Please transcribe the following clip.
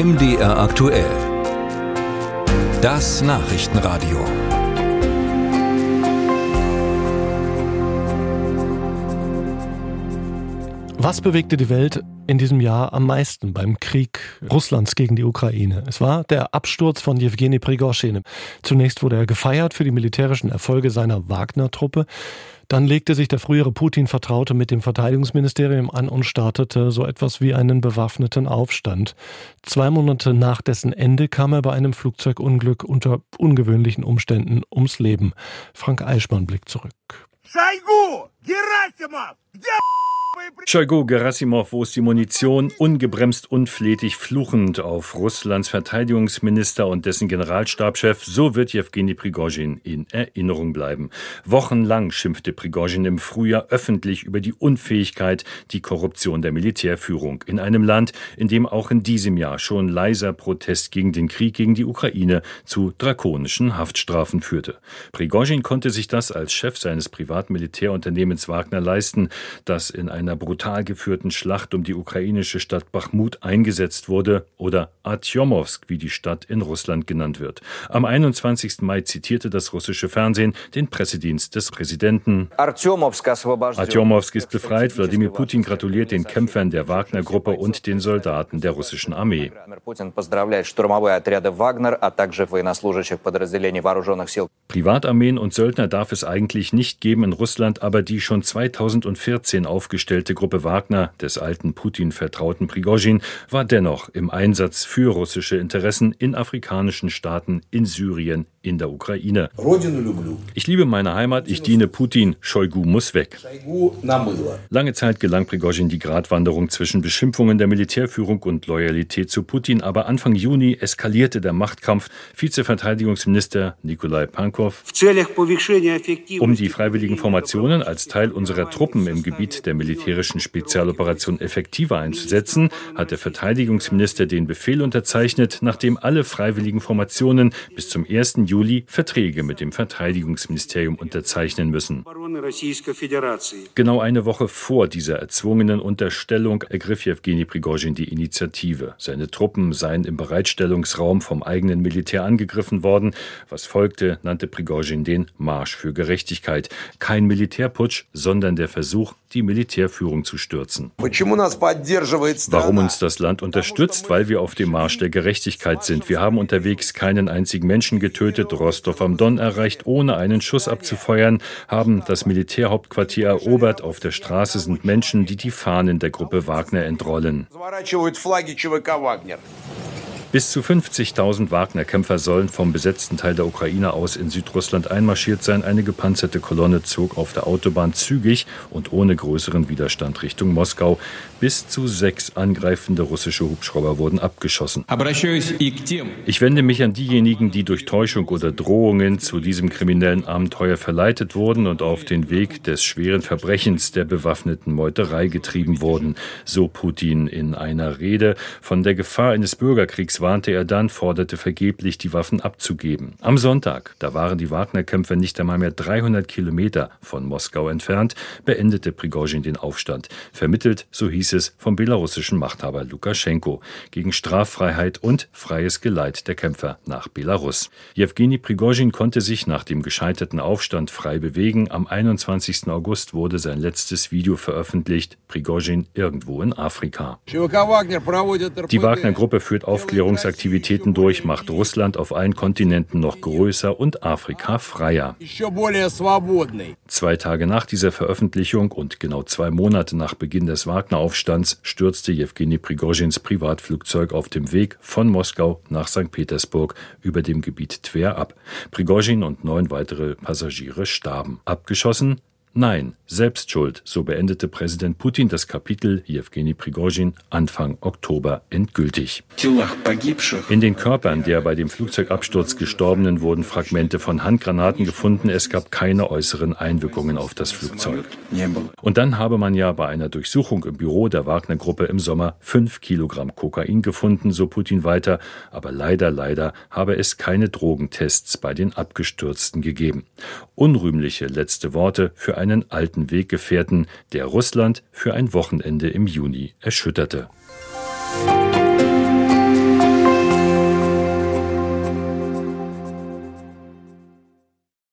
MDR aktuell. Das Nachrichtenradio. Was bewegte die Welt in diesem Jahr am meisten beim Krieg Russlands gegen die Ukraine? Es war der Absturz von Jewgeni Prigoschin. Zunächst wurde er gefeiert für die militärischen Erfolge seiner Wagner-Truppe. Dann legte sich der frühere Putin-Vertraute mit dem Verteidigungsministerium an und startete so etwas wie einen bewaffneten Aufstand. Zwei Monate nach dessen Ende kam er bei einem Flugzeugunglück unter ungewöhnlichen Umständen ums Leben. Frank Eichmann blickt zurück. Scheigu! Gerasimov! Shoigu Gerasimov, wo ist die Munition? Ungebremst, unflätig, fluchend auf Russlands Verteidigungsminister und dessen Generalstabschef. So wird Jewgeni Prigozhin in Erinnerung bleiben. Wochenlang schimpfte Prigozhin im Frühjahr öffentlich über die Unfähigkeit, die Korruption der Militärführung in einem Land, in dem auch in diesem Jahr schon leiser Protest gegen den Krieg gegen die Ukraine zu drakonischen Haftstrafen führte. Prigozhin konnte sich das als Chef seines Privatmilitärunternehmens Wagner leisten, das in einer brutal geführten Schlacht um die ukrainische Stadt Bachmut eingesetzt wurde oder Artjomowsk, wie die Stadt in Russland genannt wird. Am 21. Mai zitierte das russische Fernsehen den Pressedienst des Präsidenten. Artjomowsk ist befreit. Wladimir Putin gratuliert den Kämpfern der Wagner-Gruppe und den Soldaten der russischen Armee. Privatarmeen und Söldner darf es eigentlich nicht geben in Russland, aber die schon 2014 aufgestellte Gruppe Wagner des alten Putin-vertrauten Prigozhin war dennoch im Einsatz für russische Interessen in afrikanischen Staaten, in Syrien, in der Ukraine. Ich liebe meine Heimat, ich diene Putin, Shoigu muss weg. Lange Zeit gelang Prigozhin die Gratwanderung zwischen Beschimpfungen der Militärführung und Loyalität zu Putin, aber Anfang Juni eskalierte der Machtkampf. Vizeverteidigungsminister Nikolai Pankov. Um die freiwilligen Formationen als Teil unserer Truppen im Gebiet der militärischen Spezialoperation effektiver einzusetzen, hat der Verteidigungsminister den Befehl unterzeichnet, nachdem alle freiwilligen Formationen bis zum 1. Juli Verträge mit dem Verteidigungsministerium unterzeichnen müssen. Genau eine Woche vor dieser erzwungenen Unterstellung ergriff Jewgeni Prigozhin die Initiative. Seine Truppen seien im Bereitstellungsraum vom eigenen Militär angegriffen worden. Was folgte, nannte Prigozhin den Marsch für Gerechtigkeit. Kein Militärputsch, sondern der Versuch, die Militärführung zu stürzen. Warum uns das Land unterstützt? Weil wir auf dem Marsch der Gerechtigkeit sind. Wir haben unterwegs keinen einzigen Menschen getötet, Rostov am Don erreicht, ohne einen Schuss abzufeuern, haben das Militärhauptquartier erobert. Auf der Straße sind Menschen, die die Fahnen der Gruppe Wagner entrollen. Bis zu 50.000 Wagner-Kämpfer sollen vom besetzten Teil der Ukraine aus in Südrussland einmarschiert sein. Eine gepanzerte Kolonne zog auf der Autobahn zügig und ohne größeren Widerstand Richtung Moskau. Bis zu sechs angreifende russische Hubschrauber wurden abgeschossen. Ich wende mich an diejenigen, die durch Täuschung oder Drohungen zu diesem kriminellen Abenteuer verleitet wurden und auf den Weg des schweren Verbrechens der bewaffneten Meuterei getrieben wurden, so Putin in einer Rede. Von der Gefahr eines Bürgerkriegs warnte er dann, forderte vergeblich, die Waffen abzugeben. Am Sonntag, da waren die Wagner-Kämpfer nicht einmal mehr 300 Kilometer von Moskau entfernt, beendete Prigozhin den Aufstand. Vermittelt, so hieß es, vom belarussischen Machthaber Lukaschenko gegen Straffreiheit und freies Geleit der Kämpfer nach Belarus. Jewgeni Prigozhin konnte sich nach dem gescheiterten Aufstand frei bewegen. Am 21. August wurde sein letztes Video veröffentlicht, Prigozhin irgendwo in Afrika. Die Wagner-Gruppe führt Aufklärung Aufklärungsaktivitäten durch, macht Russland auf allen Kontinenten noch größer und Afrika freier. Zwei Tage nach dieser Veröffentlichung und genau zwei Monate nach Beginn des Wagner-Aufstands stürzte Jewgeni Prigozhins Privatflugzeug auf dem Weg von Moskau nach St. Petersburg über dem Gebiet Tver ab. Prigozhin und neun weitere Passagiere starben. Abgeschossen Nein, Selbstschuld, so beendete Präsident Putin das Kapitel Jewgeni Prigozhin Anfang Oktober endgültig. In den Körpern der bei dem Flugzeugabsturz Gestorbenen wurden Fragmente von Handgranaten gefunden. Es gab keine äußeren Einwirkungen auf das Flugzeug. Und dann habe man ja bei einer Durchsuchung im Büro der Wagner-Gruppe im Sommer fünf Kilogramm Kokain gefunden, so Putin weiter. Aber leider, leider habe es keine Drogentests bei den Abgestürzten gegeben. Unrühmliche letzte Worte für einen alten Weggefährten, der Russland für ein Wochenende im Juni erschütterte. Musik